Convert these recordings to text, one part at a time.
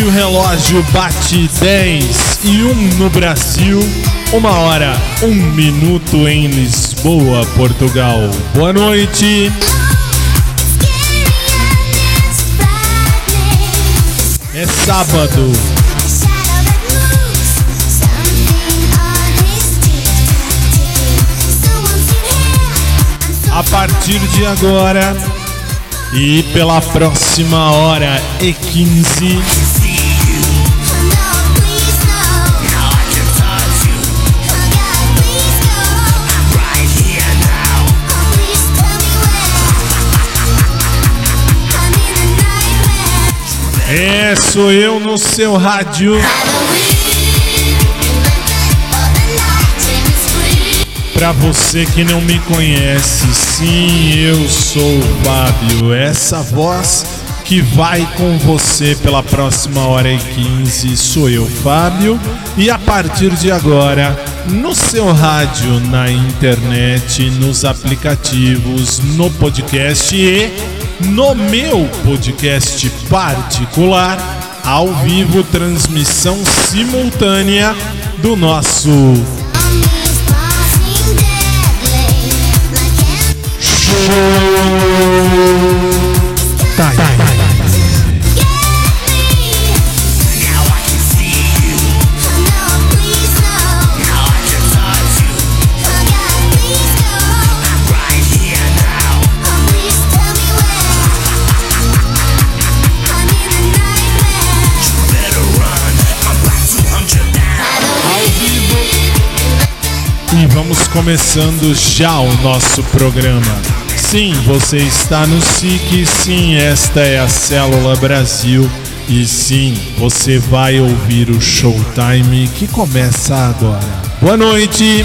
Que o relógio bate 10 e 1 no Brasil, uma hora, um minuto em Lisboa, Portugal. Boa noite. É sábado, a partir de agora e pela próxima hora e 15. É, sou eu no seu rádio. Pra você que não me conhece, sim, eu sou o Fábio, essa voz que vai com você pela próxima hora e 15 sou eu, Fábio, e a partir de agora, no seu rádio, na internet, nos aplicativos, no podcast e no meu podcast particular, ao vivo, transmissão simultânea do nosso E vamos começando já o nosso programa. Sim, você está no SIC, sim, esta é a Célula Brasil. E sim, você vai ouvir o Showtime que começa agora. Boa noite!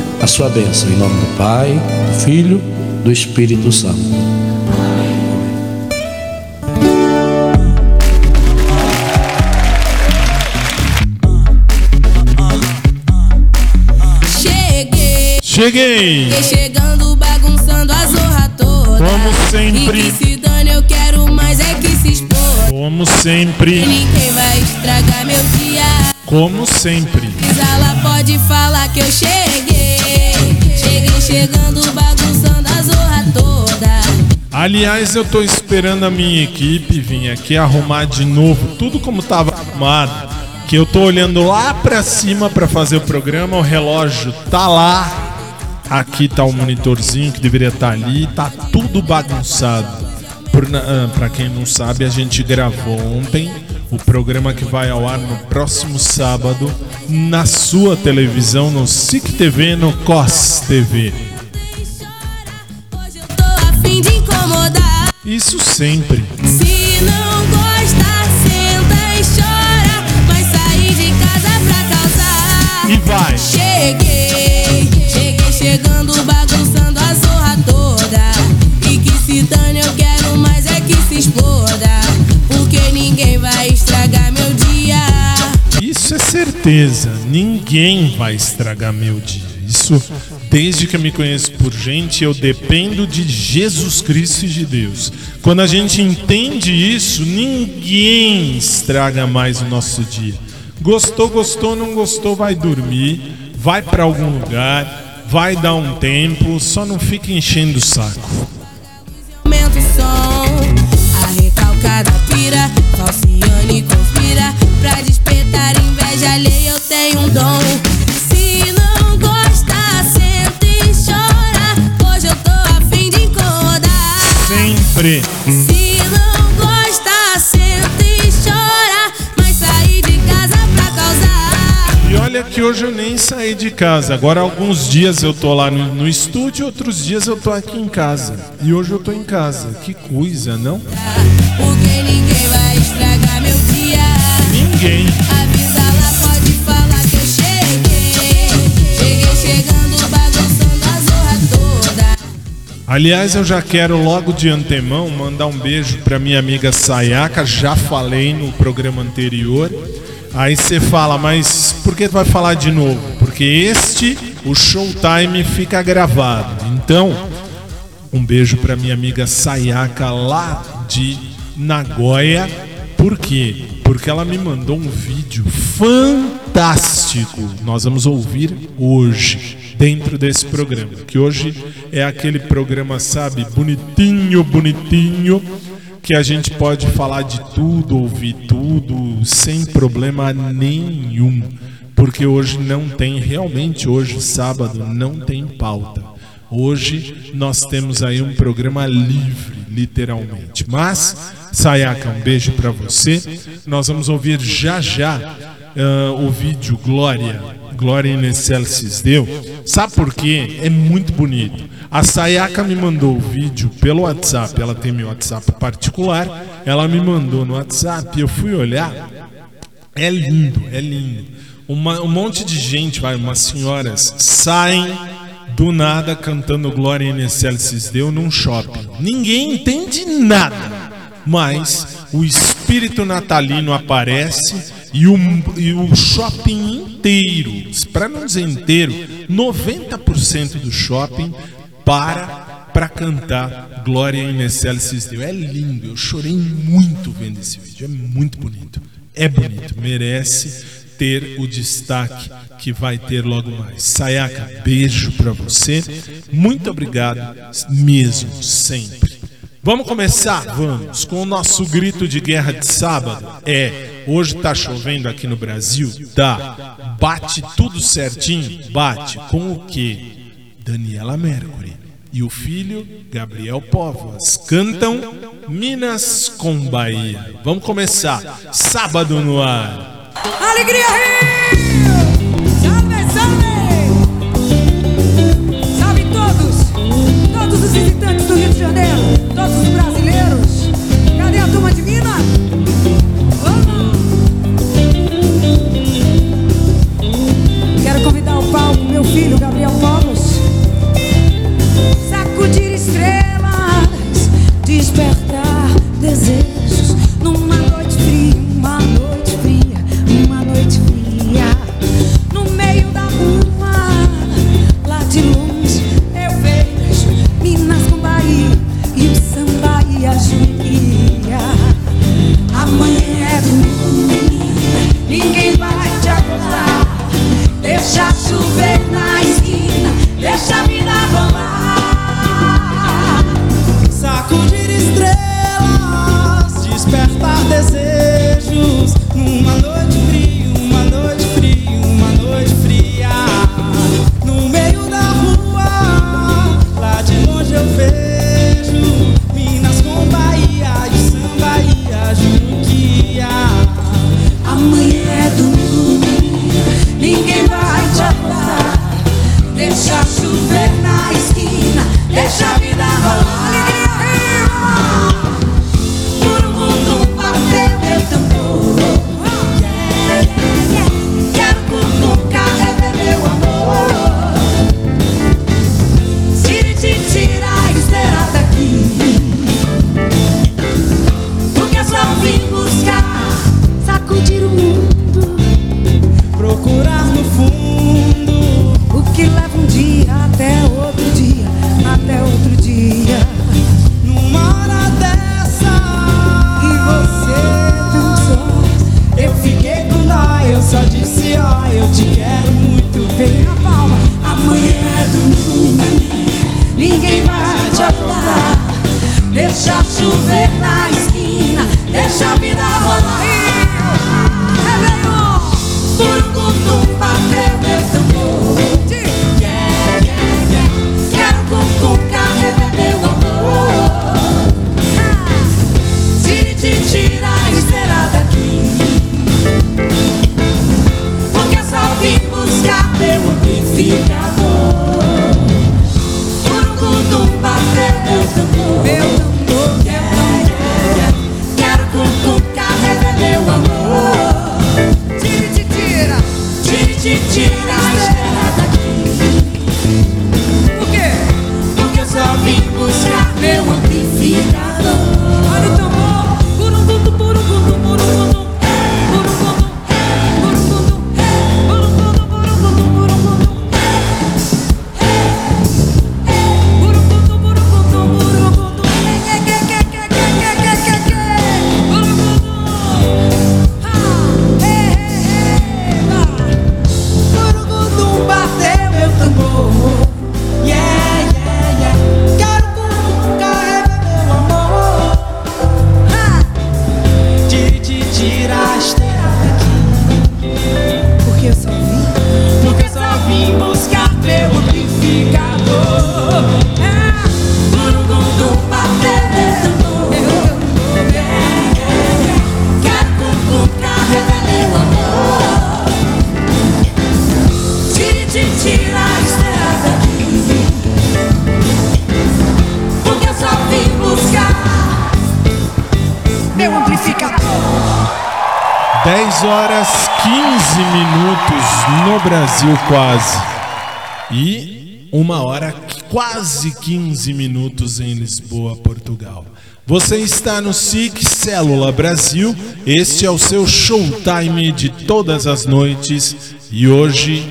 a sua bênção, em nome do Pai, do Filho, do Espírito Santo. Cheguei, Cheguei! cheguei chegando, bagunçando a zorra toda. Como sempre. E que se dane, eu quero mais é que se expor. Como sempre, Ninguém vai estragar meu dia. como sempre. Ela pode falar que eu cheguei. Chegando, bagunçando a zorra toda. Aliás, eu tô esperando a minha equipe vir aqui arrumar de novo tudo como tava arrumado. Que eu tô olhando lá pra cima pra fazer o programa, o relógio tá lá. Aqui tá o monitorzinho que deveria estar ali, tá tudo bagunçado. Por, na- ah, quem não sabe, a gente gravou ontem o programa que vai ao ar no próximo sábado na sua televisão, no SIC TV, no COS TV. Isso sempre. Certeza. Ninguém vai estragar meu dia. Isso, desde que eu me conheço por gente, eu dependo de Jesus Cristo e de Deus. Quando a gente entende isso, ninguém estraga mais o nosso dia. Gostou, gostou, não gostou, vai dormir, vai pra algum lugar, vai dar um tempo, só não fica enchendo o saco. Pira. Falciane conspira pra despertar inveja alheia. Eu tenho um dom. Se não gosta, senta e chora. Hoje eu tô a fim de incomodar. Sempre. Se não gosta, senta e chora. Mas sair de casa pra causar. E olha que hoje eu nem saí de casa. Agora alguns dias eu tô lá no, no estúdio, outros dias eu tô aqui em casa. E hoje eu tô em casa. Que coisa, não? Porque ninguém vai estragar meu dia. Ninguém. Aliás, eu já quero logo de antemão mandar um beijo pra minha amiga Sayaka. Já falei no programa anterior. Aí você fala, mas por que tu vai falar de novo? Porque este, o Showtime, fica gravado. Então, Um beijo para minha amiga Sayaka lá de Nagoya. Por quê? Porque ela me mandou um vídeo fantástico. Nós vamos ouvir hoje, dentro desse programa. Que hoje é aquele programa, sabe, bonitinho, bonitinho. Que a gente pode falar de tudo, ouvir tudo, sem problema nenhum. Porque hoje não tem, realmente hoje, sábado, não tem pauta. Hoje nós temos aí um programa livre, literalmente. Mas, Sayaka, um beijo para você. Nós vamos ouvir já já ah, o vídeo Glória, Glória in Excelsis Deu. Sabe por quê? É muito bonito. A Sayaka me mandou o vídeo pelo WhatsApp. Ela tem meu WhatsApp particular. Ela me mandou no WhatsApp. Eu fui olhar. É lindo, é lindo. Uma- um monte de gente, vai, umas senhoras, saem do nada cantando Glória in Excelsis Deu num shopping. Ninguém entende nada, mas o espírito natalino aparece e o, e o shopping inteiro, para não dizer inteiro, 90% do shopping para para cantar Glória in Excelsis Deo. É lindo, eu chorei muito vendo esse vídeo, é muito bonito. É bonito, merece ter o destaque que vai ter logo mais. Sayaka, beijo para você. Muito obrigado mesmo, sempre. Vamos começar? Vamos, com o nosso grito de guerra de sábado. É, hoje tá chovendo aqui no Brasil? Tá. Bate tudo certinho? Bate. Com o quê? Daniela Mercury e o filho Gabriel Povas cantam Minas com Bahia. Vamos começar. Sábado no ar. Alegria Todos os brasileiros! Cadê a turma de Minas? Vamos! Quero convidar ao palco meu filho Gabriel esquina, deixa a vida rolar. Lisboa, Portugal. Você está no SIC Célula Brasil. Este é o seu showtime de todas as noites. E hoje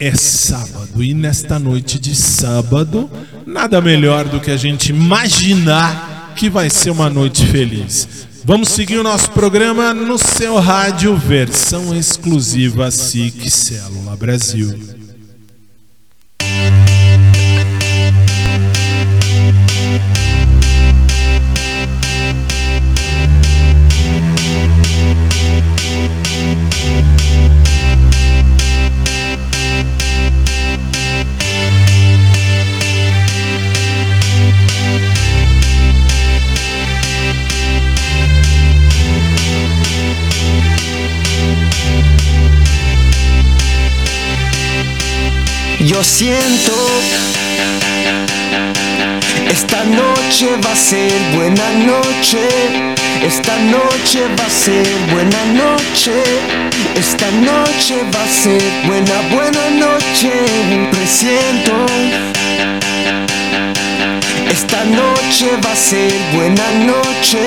é sábado. E nesta noite de sábado, nada melhor do que a gente imaginar que vai ser uma noite feliz. Vamos seguir o nosso programa no seu rádio, versão exclusiva SIC Célula Brasil. Yo siento, esta noche va a ser buena noche, esta noche va a ser buena noche, esta noche va a ser buena, buena noche, presiento. Esta noche va a ser buena noche,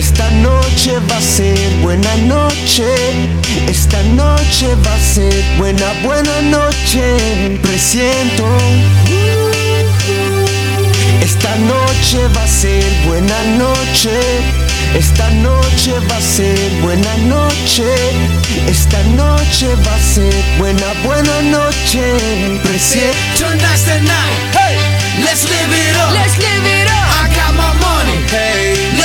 Esta noche va a ser buena noche. Esta noche va a ser buena, buena noche. Presiento. Esta noche va a ser buena noche. Esta noche va a ser buena noche. Esta noche va a ser buena, buena noche. Presiento. Tonight's the night. Hey, let's live it up. Let's live it up.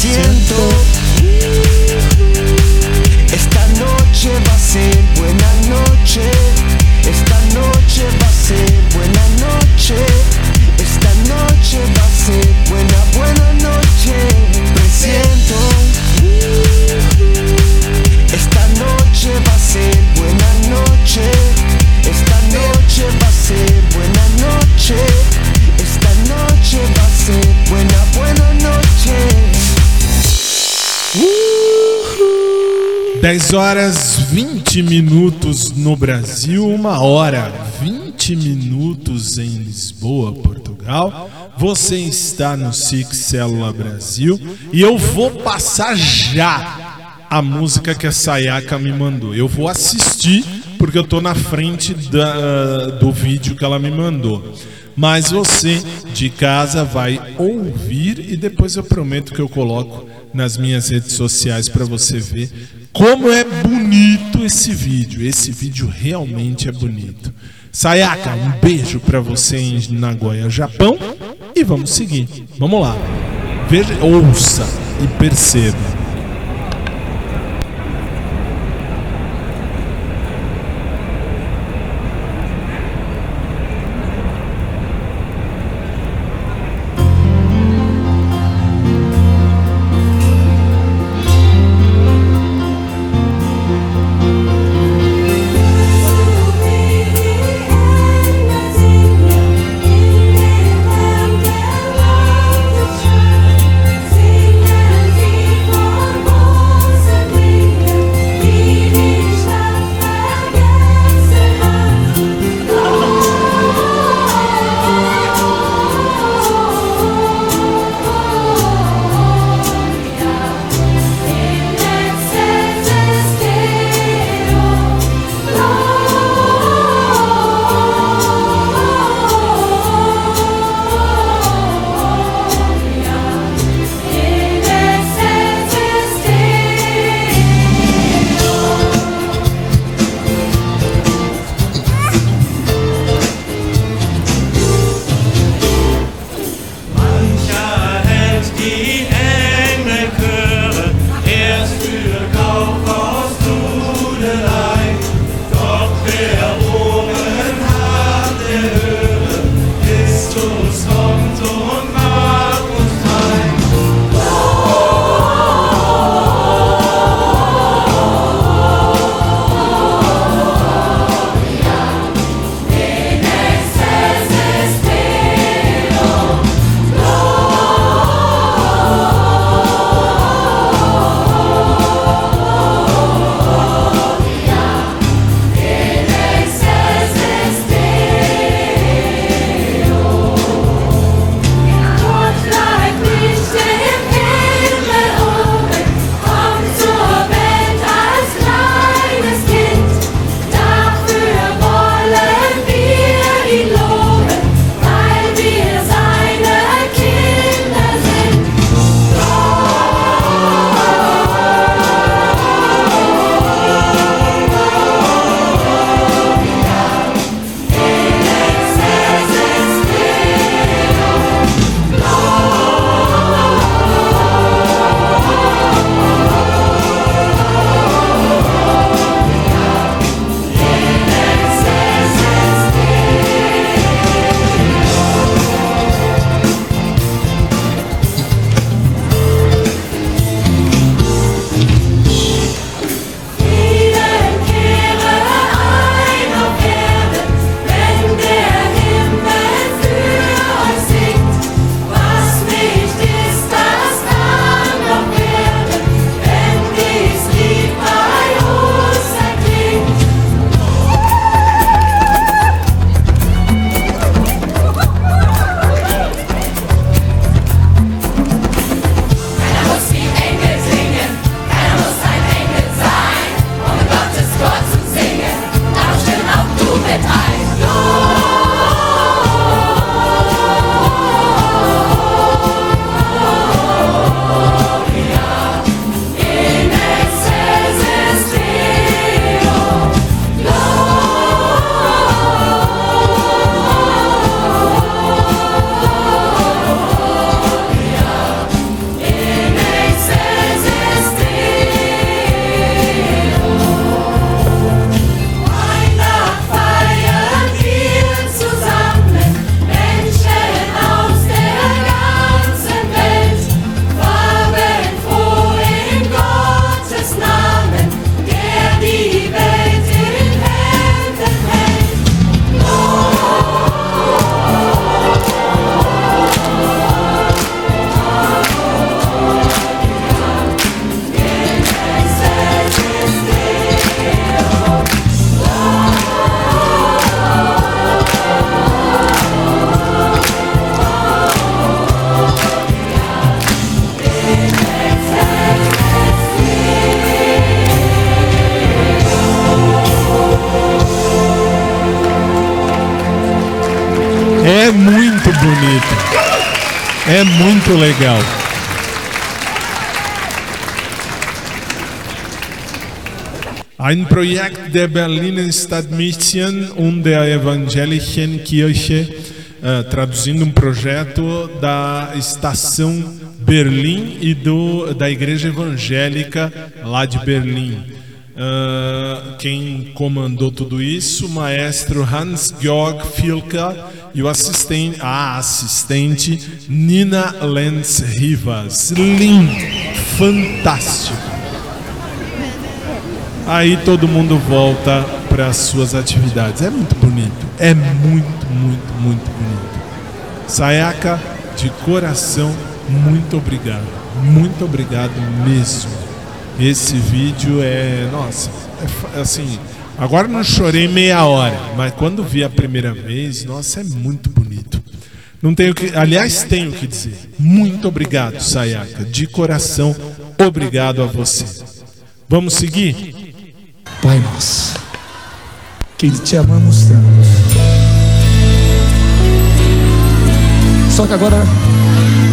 siento. Esta noche va a ser buena noche. Esta noche va 10 horas 20 minutos no Brasil, uma hora 20 minutos em Lisboa, Portugal. Você está no Six Célula Brasil e eu vou passar já a música que a Sayaka me mandou. Eu vou assistir porque eu tô na frente da, do vídeo que ela me mandou. Mas você de casa vai ouvir e depois eu prometo que eu coloco nas minhas redes sociais para você ver como é bonito esse vídeo. Esse vídeo realmente é bonito. Sayaka, um beijo para você em Nagoya, Japão. E vamos seguir. Vamos lá. Veja, ouça e perceba. É muito bonito. É muito legal. Ein Projekt der Berliner Stadtmission und der Evangelischen Kirche, uh, traduzindo um projeto da Estação Berlim e do, da Igreja Evangélica lá de Berlim. Ah, quem comandou tudo isso, o maestro Hans-Georg Filka e o assistente, a assistente Nina Lenz Rivas. Lindo, fantástico. Aí todo mundo volta para as suas atividades. É muito bonito. É muito, muito, muito bonito. Sayaka, de coração, muito obrigado. Muito obrigado mesmo. Esse vídeo é. Nossa, é fa- assim. Agora não chorei meia hora, mas quando vi a primeira vez, nossa, é muito bonito. Não tenho que. Aliás, tenho que dizer. Muito obrigado, Sayaka. De coração, obrigado a você. Vamos seguir? Pai nosso, que te amamos tanto. Só que agora,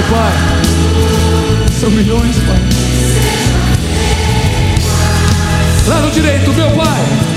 Meu Pai. São milhões, Pai. Lado direito, meu pai.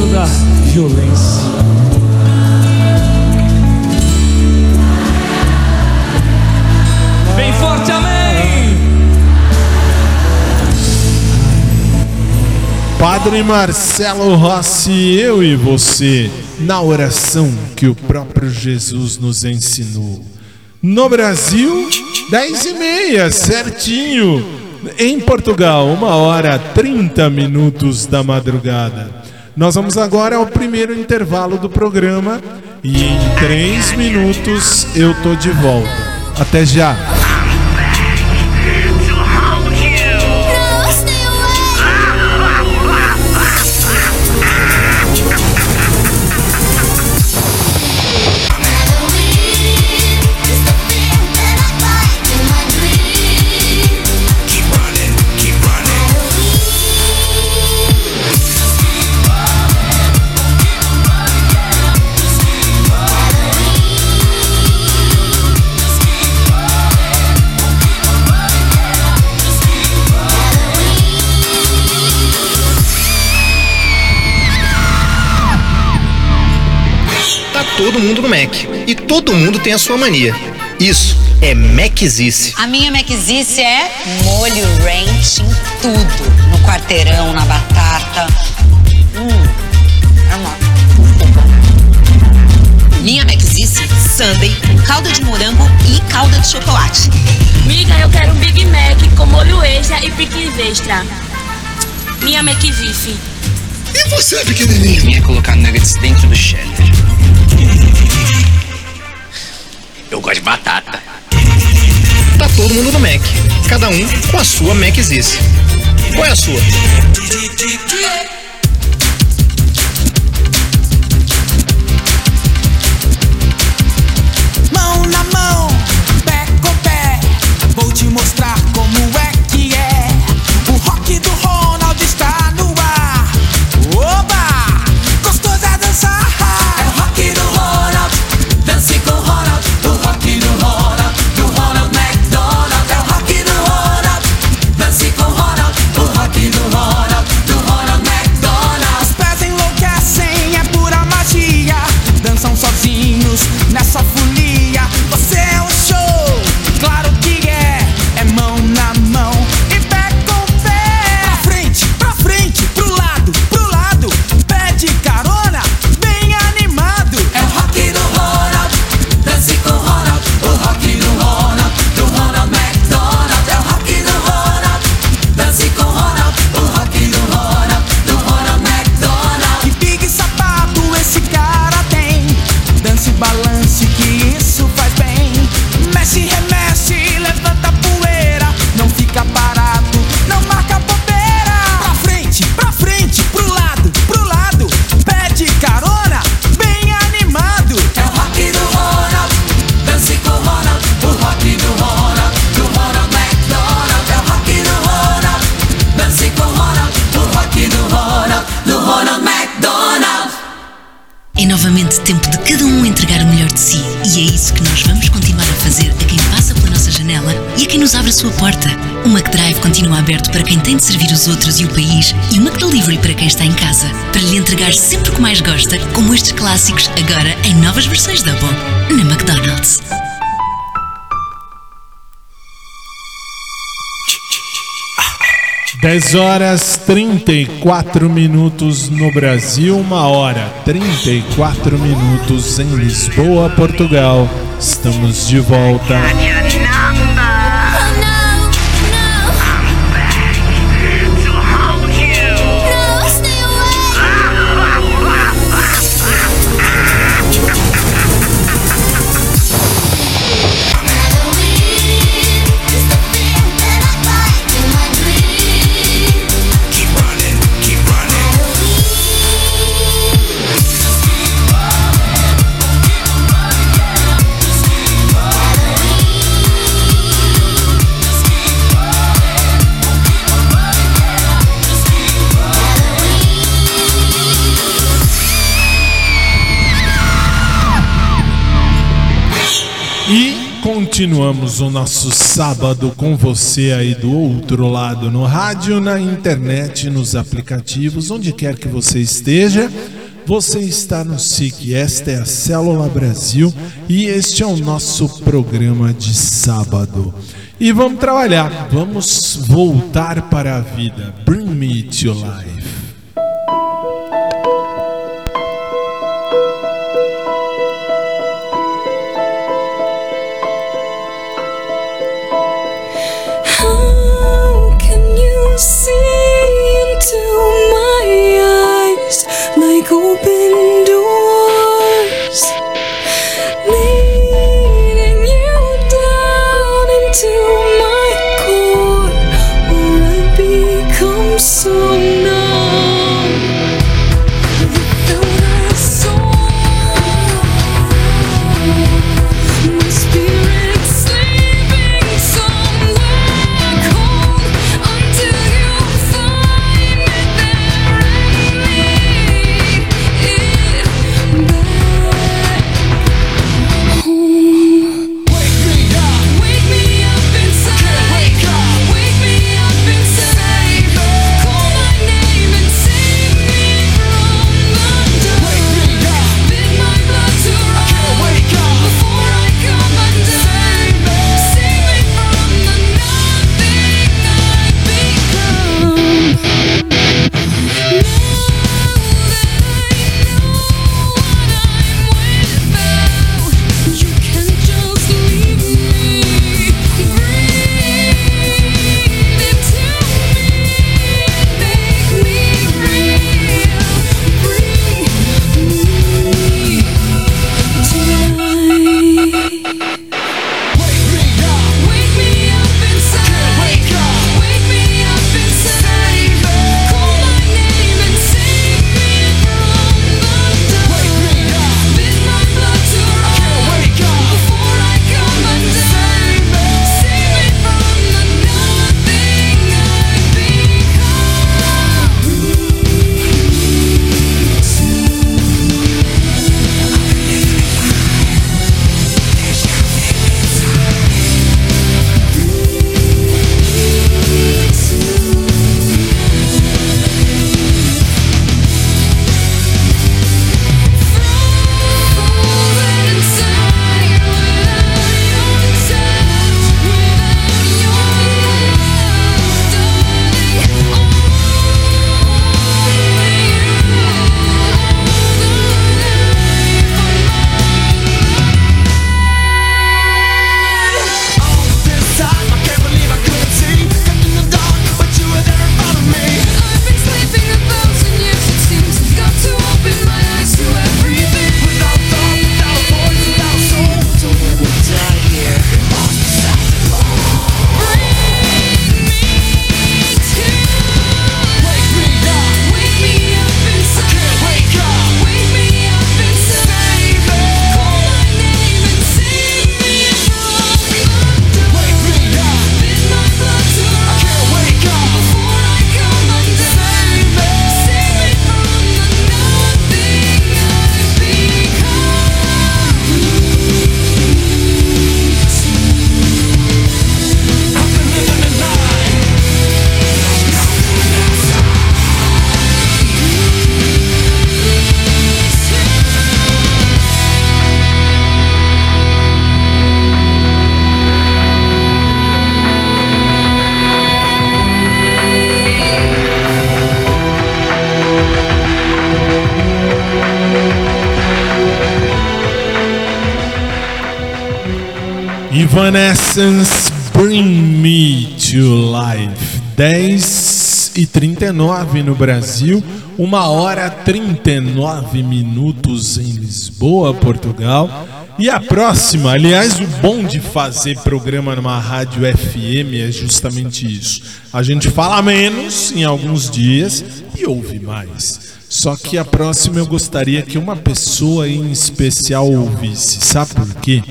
Inveja, toda violência. Bem forte, amém! Padre Marcelo Rossi, eu e você, na oração que o próprio Jesus nos ensinou. No Brasil, 10 e meia, certinho. Em Portugal, uma hora 30 minutos da madrugada. Nós vamos agora ao primeiro intervalo do programa e em 3 minutos eu tô de volta. Até já! Todo mundo no Mac. E todo mundo tem a sua mania. Isso é Macizice. A minha Macizice é molho ranch em tudo. No quarteirão, na batata. Hum, é uma... Minha Macizice, sundae, calda de morango e calda de chocolate. Miga, eu quero um Big Mac com molho extra e pique extra. Minha McVife. E você, pequenininho? Minha é colocar nuggets dentro do cheddar. Eu gosto de batata. Tá todo mundo no Mac. Cada um com a sua Macizice. Qual é a sua? Os outros e o país e o McDelivery para quem está em casa. Para lhe entregar sempre o que mais gosta, como estes clássicos, agora em novas versões Double. Na McDonald's. Dez horas 34 minutos no Brasil, uma hora 34 minutos em Lisboa, Portugal. Estamos de volta. Continuamos o nosso sábado com você aí do outro lado, no rádio, na internet, nos aplicativos, onde quer que você esteja. Você está no SIC, esta é a Célula Brasil e este é o nosso programa de sábado. E vamos trabalhar, vamos voltar para a vida. Bring me to life. Evanescence Bring Me to Life. 10 e 39 no Brasil, 1 hora 39 minutos em Lisboa, Portugal. E a próxima, aliás, o bom de fazer programa numa rádio FM é justamente isso. A gente fala menos em alguns dias e ouve mais. Só que a próxima eu gostaria que uma pessoa em especial ouvisse. Sabe por quê?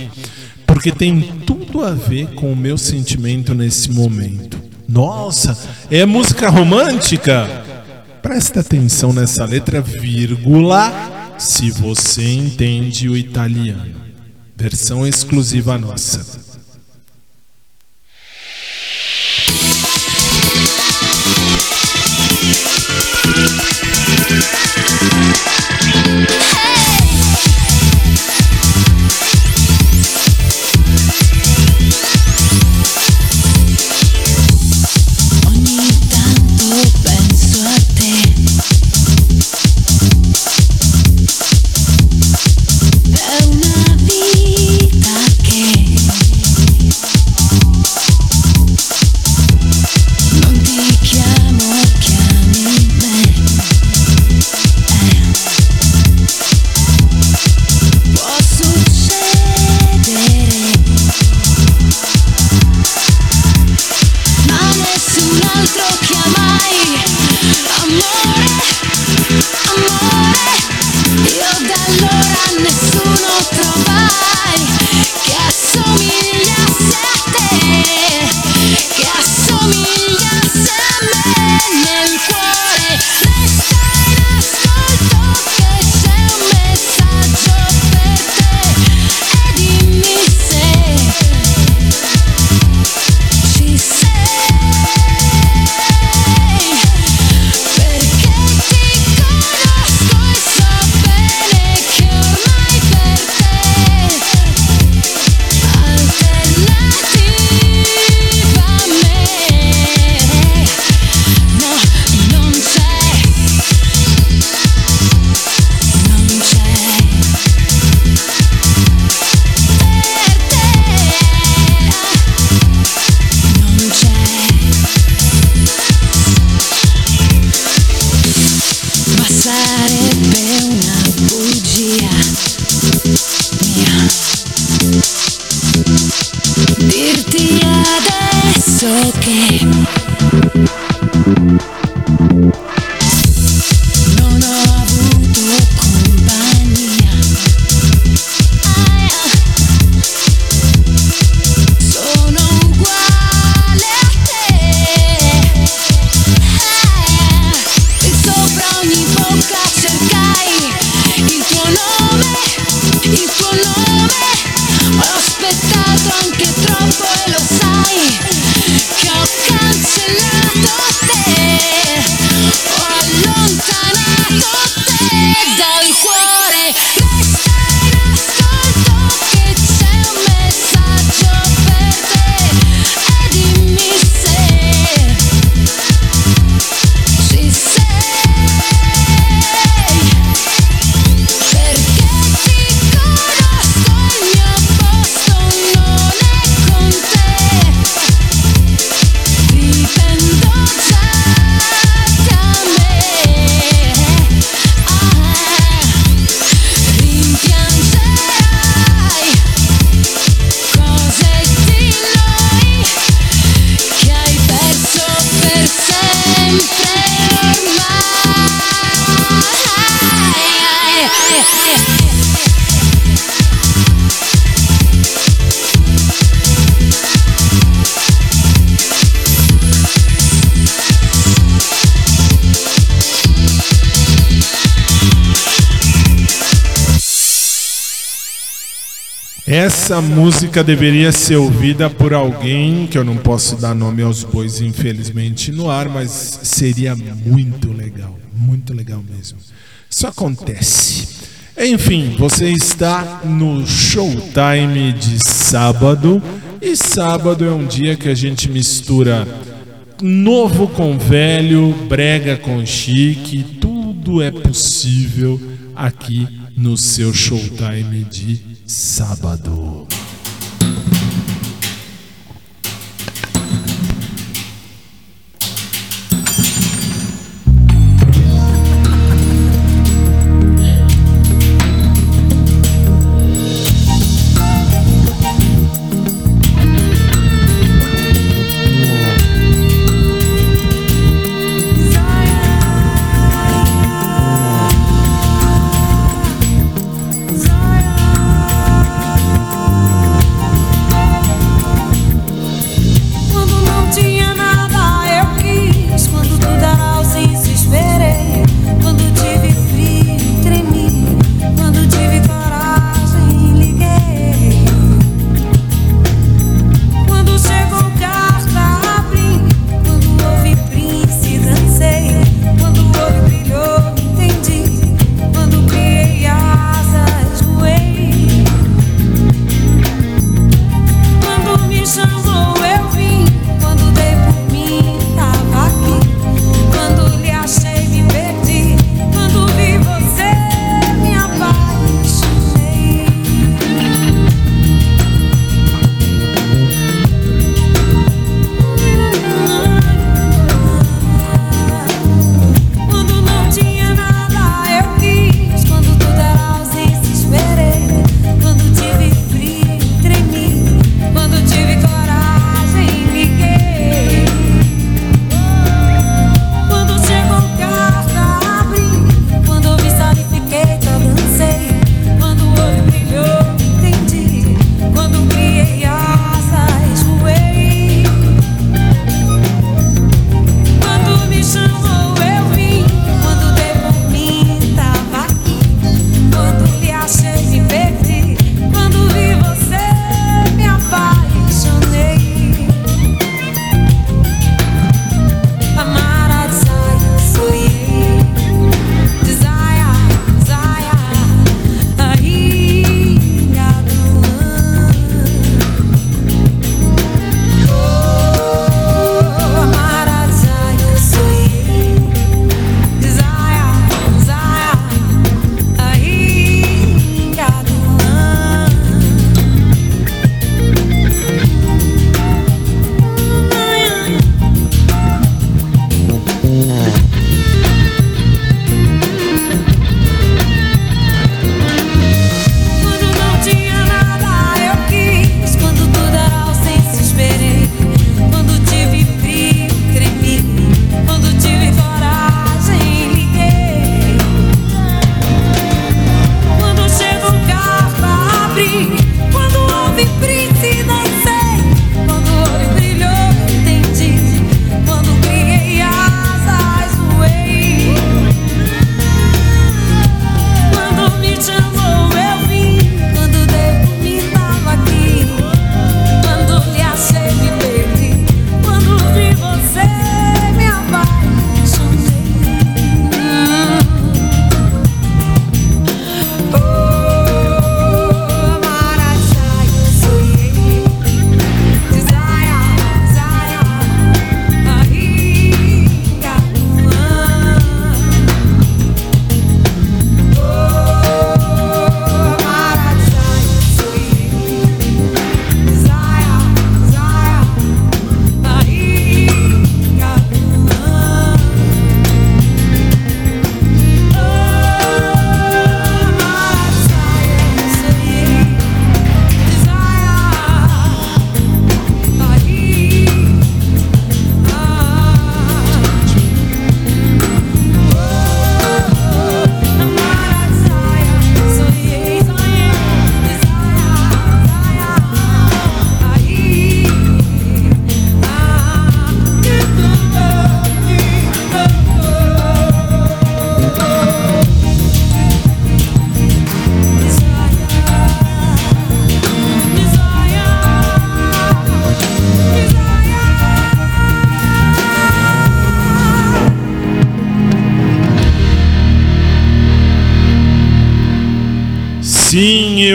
Porque tem tudo a ver com o meu sentimento nesse momento. Nossa, é música romântica? Presta atenção nessa letra, vírgula, se você entende o italiano. Versão exclusiva nossa. Ogni Essa música deveria ser ouvida por alguém que eu não posso dar nome aos bois, infelizmente, no ar, mas seria muito legal, muito legal mesmo. Isso acontece. Enfim, você está no Showtime de sábado, e sábado é um dia que a gente mistura novo com velho, brega com chique, tudo é possível aqui no seu Showtime de sábado sábado.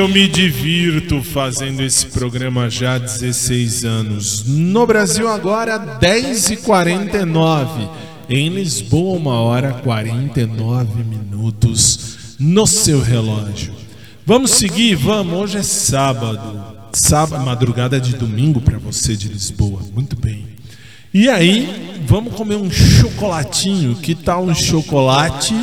eu me divirto fazendo esse programa já há 16 anos. No Brasil agora 10h49. Em Lisboa, 1 hora 49 minutos no seu relógio. Vamos seguir? Vamos, hoje é sábado. Sábado, madrugada de domingo para você de Lisboa. Muito bem. E aí, vamos comer um chocolatinho. Que tal um chocolate?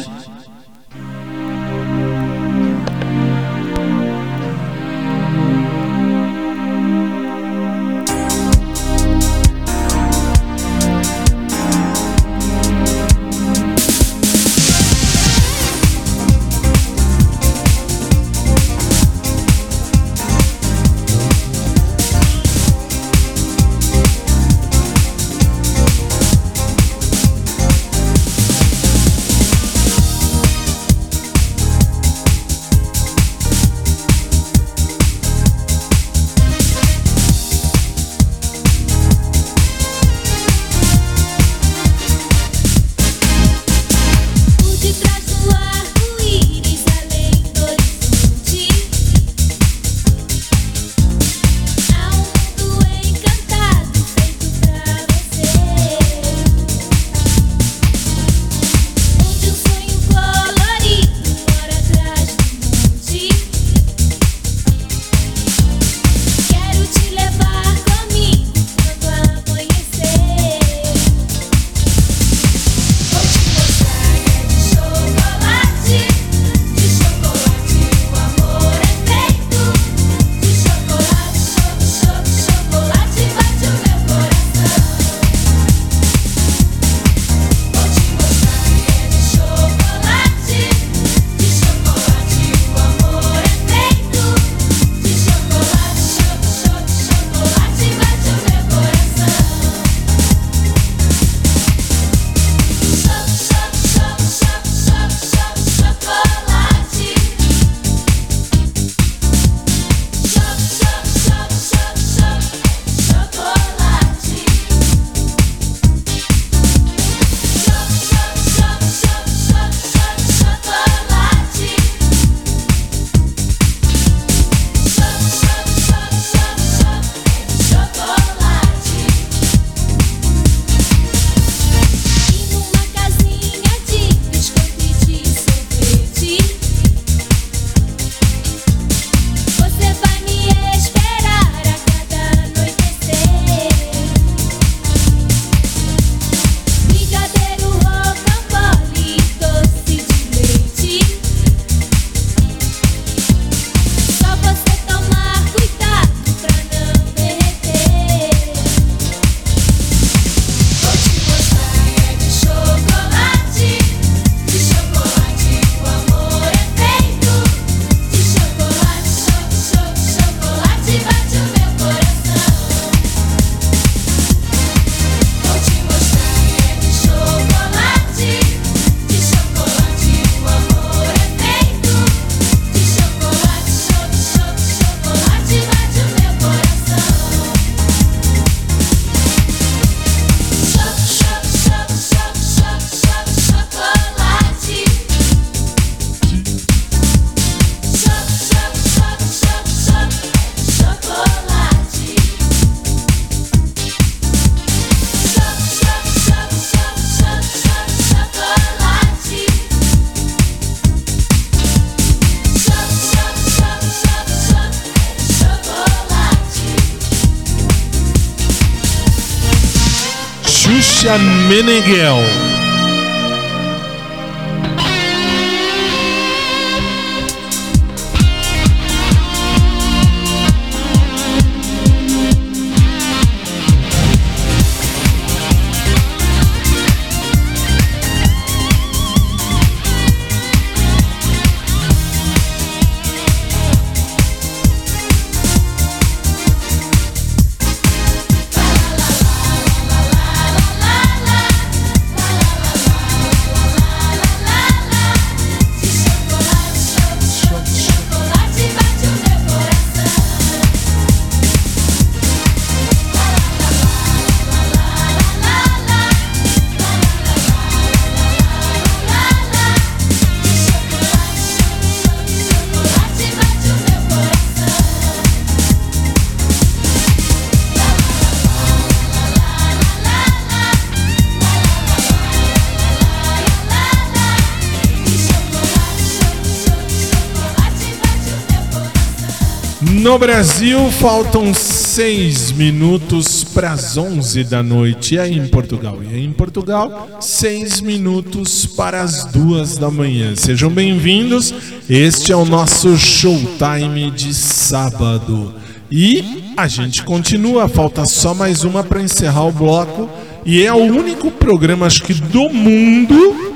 Brasil, faltam seis minutos para as 11 da noite. E aí em Portugal? E aí em Portugal, seis minutos para as duas da manhã. Sejam bem-vindos. Este é o nosso showtime de sábado. E a gente continua. Falta só mais uma para encerrar o bloco. E é o único programa, acho que do mundo,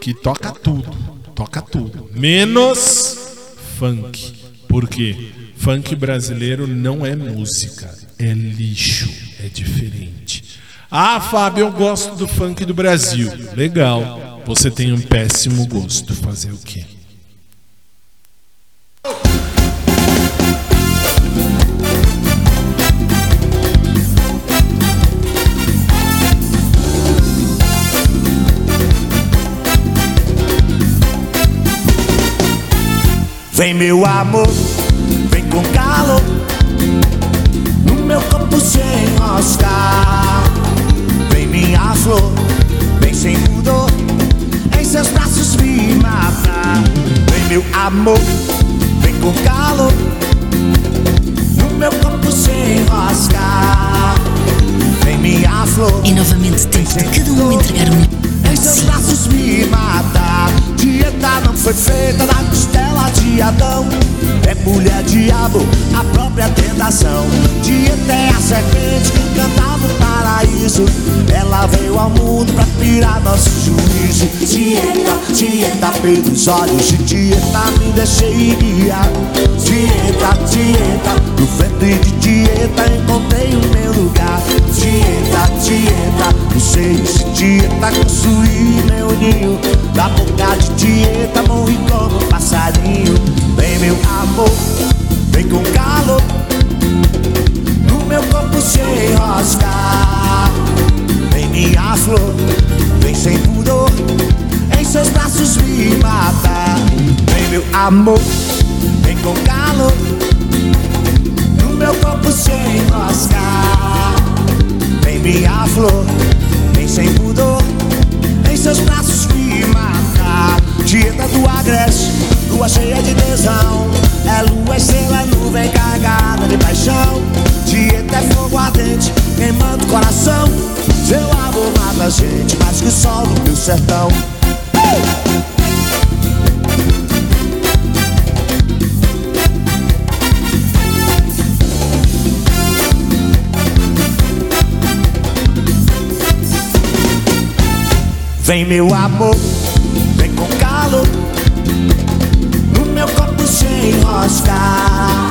que toca tudo. Toca tudo. Menos funk. Por quê? Funk brasileiro não é música, é lixo, é diferente. Ah, Fábio, eu gosto do funk do Brasil. Legal. Você tem um péssimo gosto. Fazer o quê? Vem meu amor, calor No meu corpo se enroscar Vem minha flor, vem sem pudor. Em seus braços me matar Vem meu amor, vem com calor. No meu corpo se enroscar Vem minha flor. É novamente tempo de cada um entregar melhor em seus braços me matar. Dieta não foi feita na costela de Adão. É mulher diabo, a própria tentação. Dieta é a serpente que cantava no paraíso. Ela veio ao mundo pra pirar nosso juízo. Dieta, dieta pelos olhos de dieta me deixei guiar. Dieta, dieta, no ventre de dieta encontrei o meu lugar. Dieta, dieta, no seio de dieta construí meu ninho. Da boca de dieta morri como um passarinho. Vem meu amor, vem com calor. No meu corpo se enroscar. Vem minha flor, vem sem pudor. Em seus braços me matar. Vem meu amor, vem com calor. No meu corpo se enroscar. Vem minha flor, vem sem pudor. Em seus braços me matar. Dieta do agreste, lua cheia de tesão. É lua, estrela, nuvem carregada de paixão. Dieta é fogo ardente, queimando o coração. Seu amor mata a gente mais que o sol do meu sertão. Vem meu amor, No meu corpo se enroscar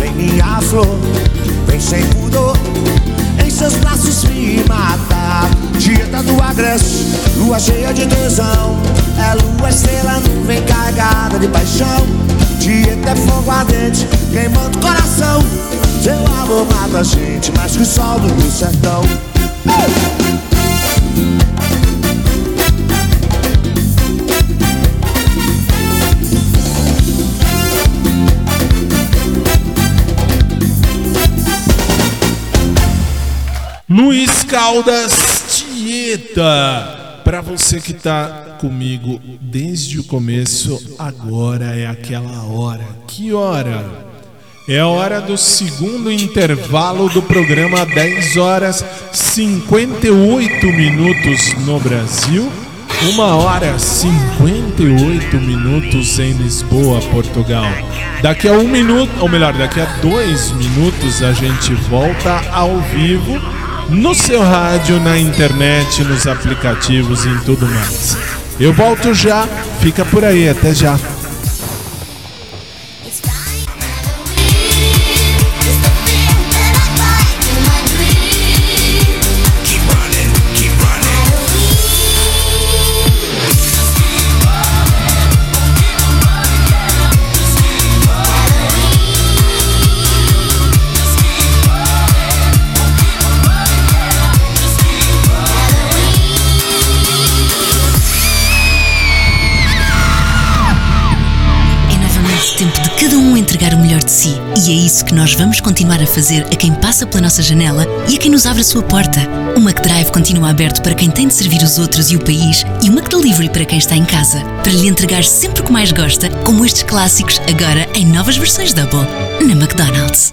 Vem minha flor, vem sem pudor Em seus braços me matar Dieta do agreste, lua cheia de tesão. É lua, estrela, nuvem carregada de paixão. Dieta é fogo ardente, queimando o coração. Seu amor mata a gente mais que o sol do sertão Luiz Caldas Tieta. Para você que tá comigo desde o começo, agora é aquela hora. Que hora? É a hora do segundo intervalo do programa 10 horas 58 minutos no Brasil, 1 hora 58 minutos em Lisboa, Portugal. Daqui a um minuto, ou melhor, daqui a dois minutos a gente volta ao vivo no seu rádio, na internet, nos aplicativos e em tudo mais. Eu volto já, fica por aí, até já. Que nós vamos continuar a fazer a quem passa pela nossa janela e a quem nos abre a sua porta. O McDrive continua aberto para quem tem de servir os outros e o país e o McDelivery para quem está em casa. Para lhe entregar sempre o que mais gosta, como estes clássicos, agora em novas versões Double, na McDonald's.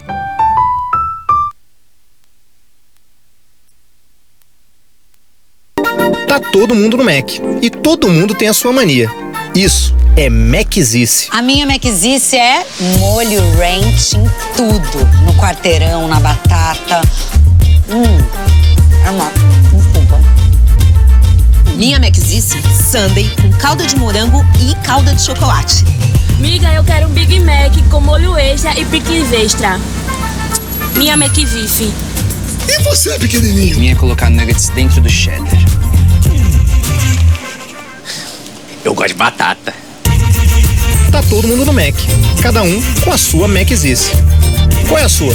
Tá todo mundo no Mac. E todo mundo tem a sua mania. Isso é Macizice. A minha Macizice é molho ranch em tudo. No quarteirão, na batata. Hum, é uma... Desculpa. Minha Macizice, sundae com calda de morango e calda de chocolate. Miga, eu quero um Big Mac com molho extra e pickles extra. Minha McVife. E você, pequenininho? Minha é colocar nuggets dentro do cheddar. Eu gosto de batata. Tá todo mundo no Mac. Cada um com a sua Macizice. Qual é a sua?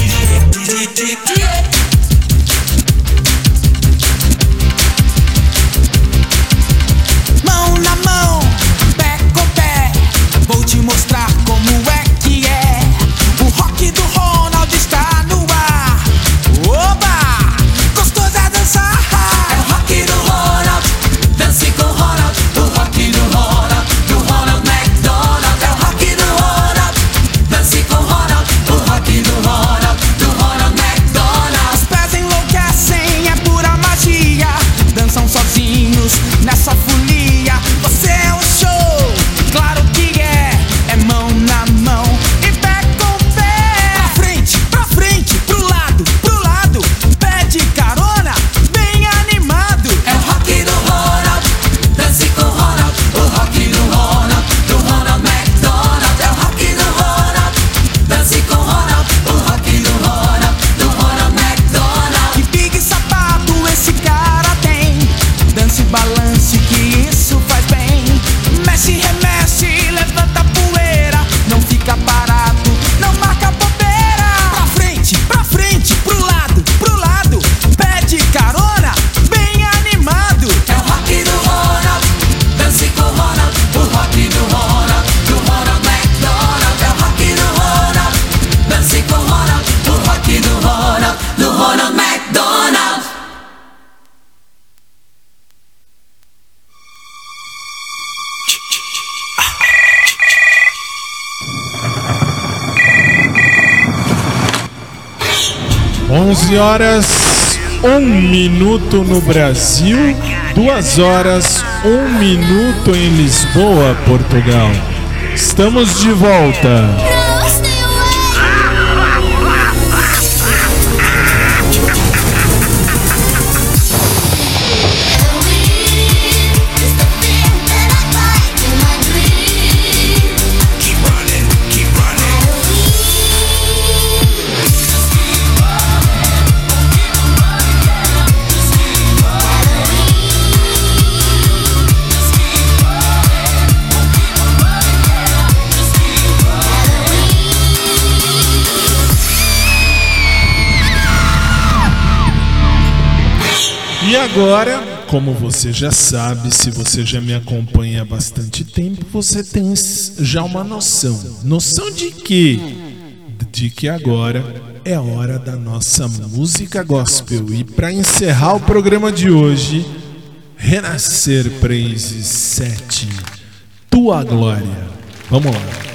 12 horas, 1 minuto no Brasil, 2 horas, 1 minuto em Lisboa, Portugal. Estamos de volta. E agora, como você já sabe, se você já me acompanha há bastante tempo, você tem já uma noção. Noção de quê? De que agora é hora da nossa música gospel. E para encerrar o programa de hoje, Renascer Praise 7, Tua Glória. Vamos lá.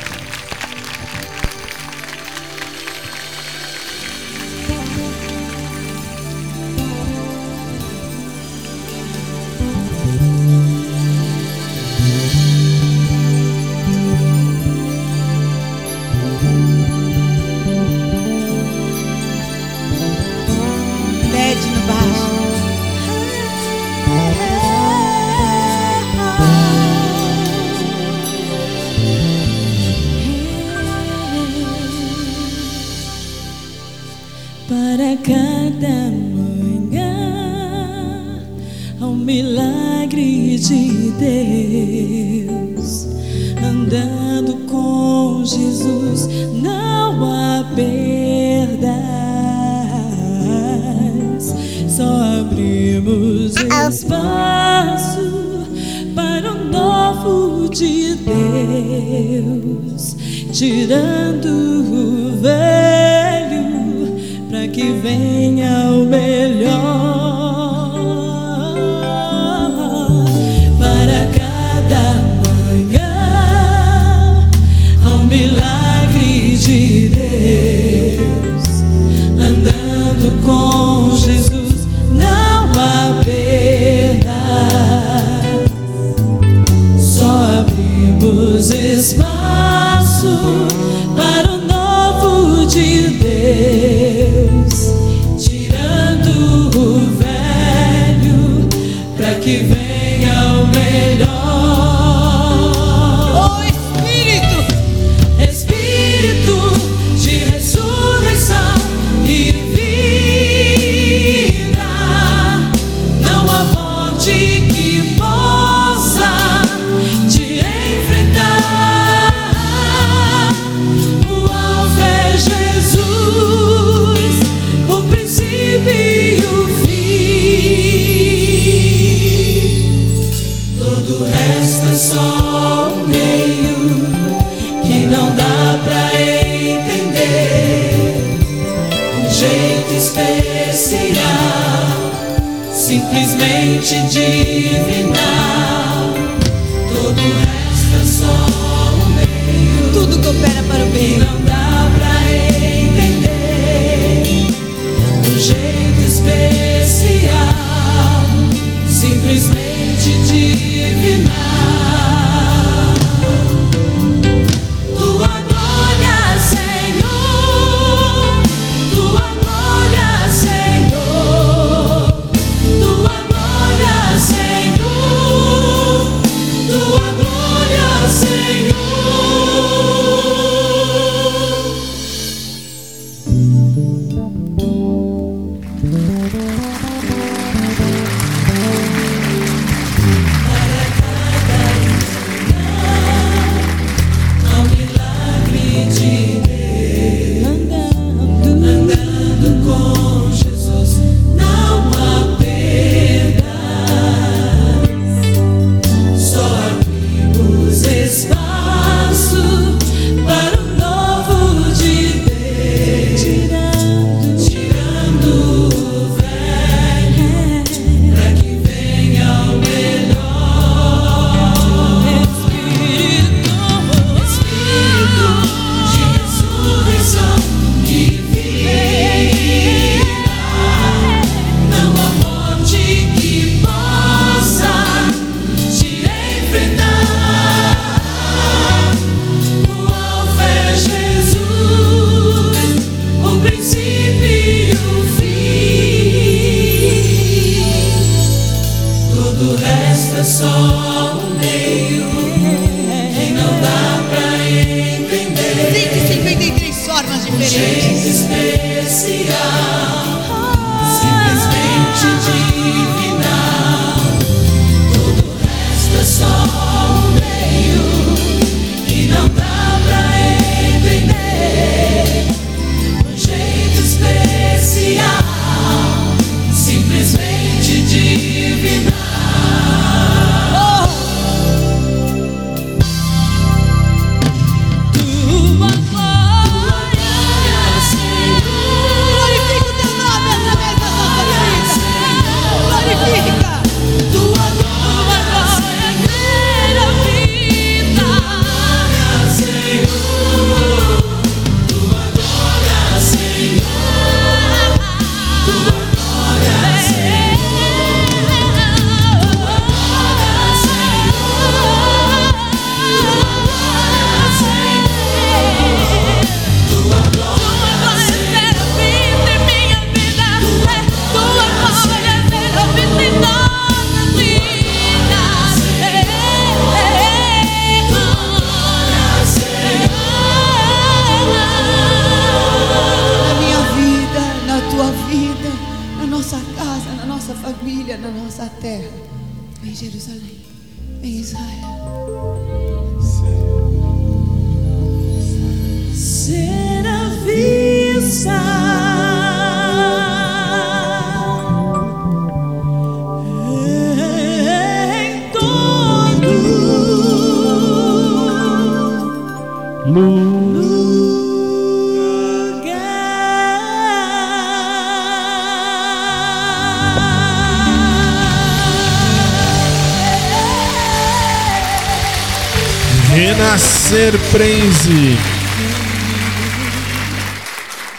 Frenzy.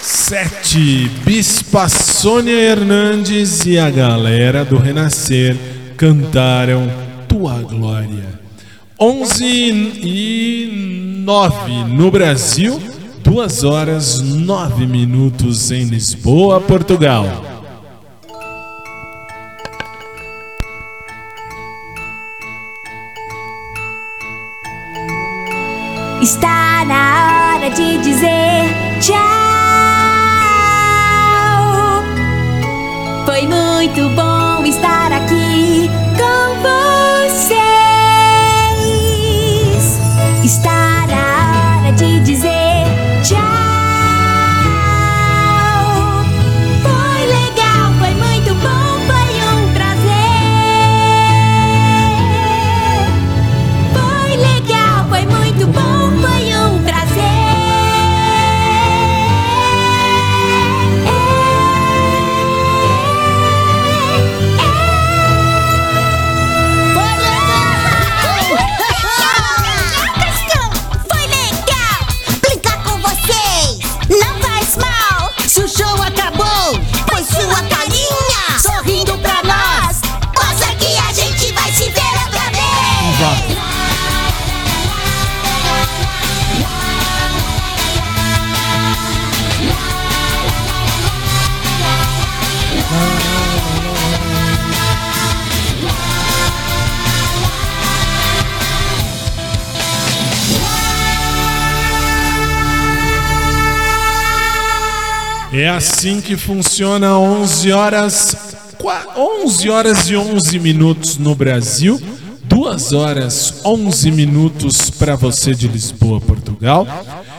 7. Bispa Sônia Hernandes e a galera do Renascer cantaram Tua Glória. 11 e 9 no Brasil, 2 horas 9 minutos em Lisboa, Portugal. Hora de dizer tchau. Foi muito bom estar É assim que funciona 11 horas, qua- 11 horas e 11 minutos no Brasil, 2 horas 11 minutos para você de Lisboa, Portugal.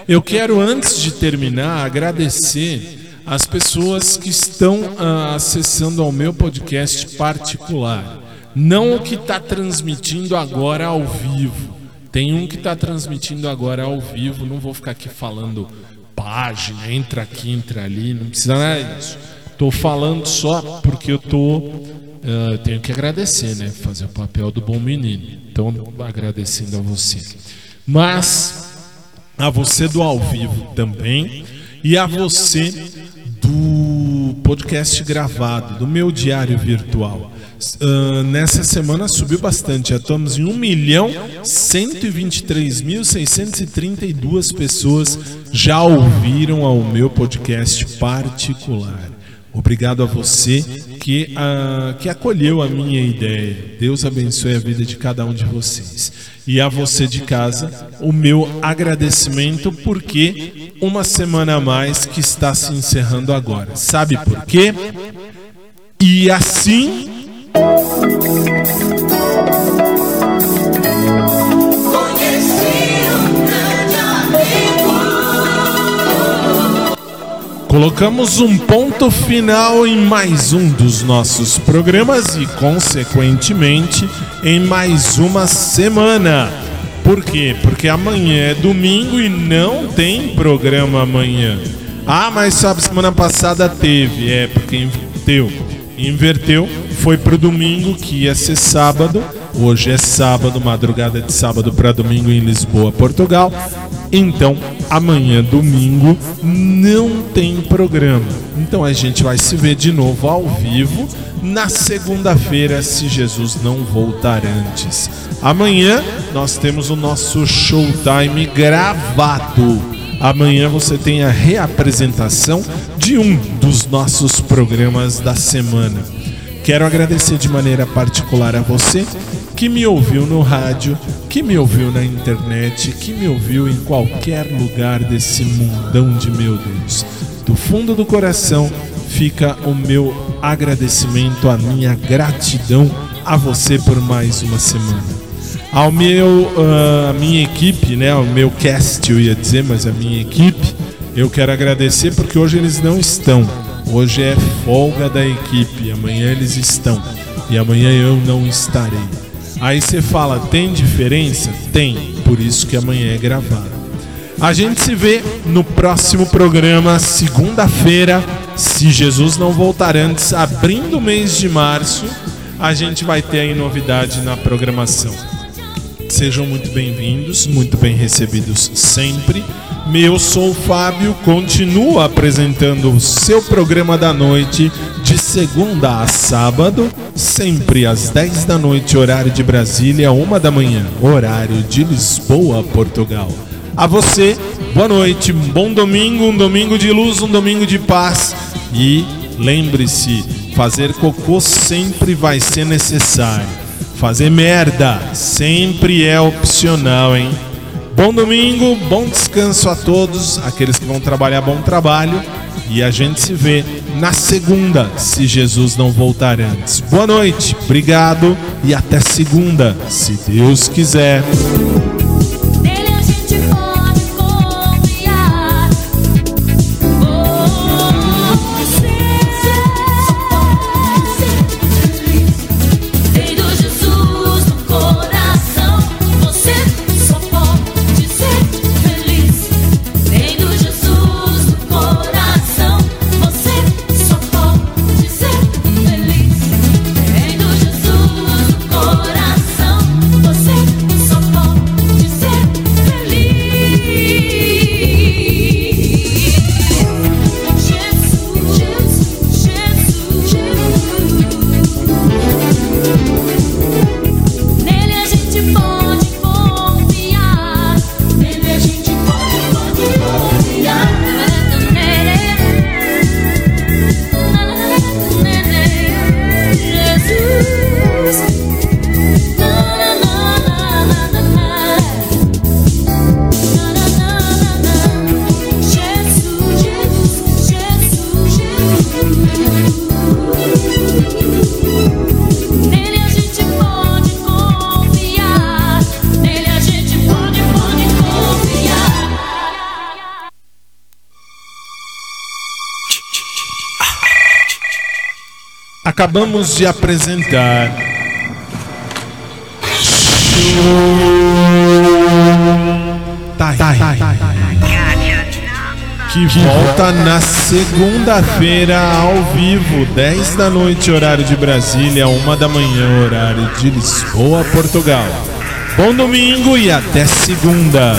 Eu quero antes de terminar agradecer as pessoas que estão ah, acessando ao meu podcast particular, não o que está transmitindo agora ao vivo. Tem um que está transmitindo agora ao vivo, não vou ficar aqui falando página, entra aqui, entra ali, não precisa nada disso. Tô falando só porque eu tô. eu tenho que agradecer, né? Fazer o papel do bom menino. Então, agradecendo a você. Mas, a você do ao vivo também. E a você do podcast gravado, do meu diário virtual. Ah, nessa semana subiu bastante. Já estamos em 1 milhão 123.632 pessoas já ouviram ao meu podcast particular. Obrigado a você que, ah, que acolheu a minha ideia. Deus abençoe a vida de cada um de vocês. E a você de casa, o meu agradecimento, porque uma semana a mais que está se encerrando agora. Sabe por quê? E assim Colocamos um ponto final em mais um dos nossos programas e, consequentemente, em mais uma semana. Por quê? Porque amanhã é domingo e não tem programa amanhã. Ah, mas sabe, semana passada teve. É, porque inverteu. Inverteu, foi pro domingo que ia ser sábado. Hoje é sábado, madrugada de sábado para domingo em Lisboa, Portugal. Então, amanhã, domingo, não tem programa. Então a gente vai se ver de novo ao vivo na segunda-feira, se Jesus não voltar antes. Amanhã nós temos o nosso showtime gravado. Amanhã você tem a reapresentação de um dos nossos programas da semana. Quero agradecer de maneira particular a você que me ouviu no rádio, que me ouviu na internet, que me ouviu em qualquer lugar desse mundão de meu Deus. Do fundo do coração fica o meu agradecimento, a minha gratidão a você por mais uma semana. Ao meu, ah, a minha equipe, né, ao meu cast eu ia dizer, mas a minha equipe, eu quero agradecer porque hoje eles não estão. Hoje é folga da equipe, amanhã eles estão e amanhã eu não estarei. Aí você fala, tem diferença? Tem, por isso que amanhã é gravado. A gente se vê no próximo programa, segunda-feira, se Jesus não voltar antes, abrindo o mês de março, a gente vai ter aí novidade na programação. Sejam muito bem-vindos, muito bem recebidos sempre. Meu sou o Fábio, continuo apresentando o seu programa da noite de segunda a sábado, sempre às 10 da noite, horário de Brasília, 1 da manhã, horário de Lisboa, Portugal. A você, boa noite, bom domingo, um domingo de luz, um domingo de paz e lembre-se, fazer cocô sempre vai ser necessário Fazer merda sempre é opcional, hein? Bom domingo, bom descanso a todos, aqueles que vão trabalhar, bom trabalho. E a gente se vê na segunda, se Jesus não voltar antes. Boa noite, obrigado e até segunda, se Deus quiser. Acabamos de apresentar. Tá tai, tai, tá tai, que volta na segunda-feira ao vivo, 10 da noite, horário de Brasília, 1 da manhã, horário de Lisboa, Portugal. Bom domingo e até segunda.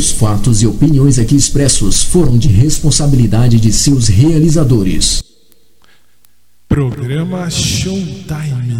Os fatos e opiniões aqui expressos foram de responsabilidade de seus realizadores. Programa Showtime.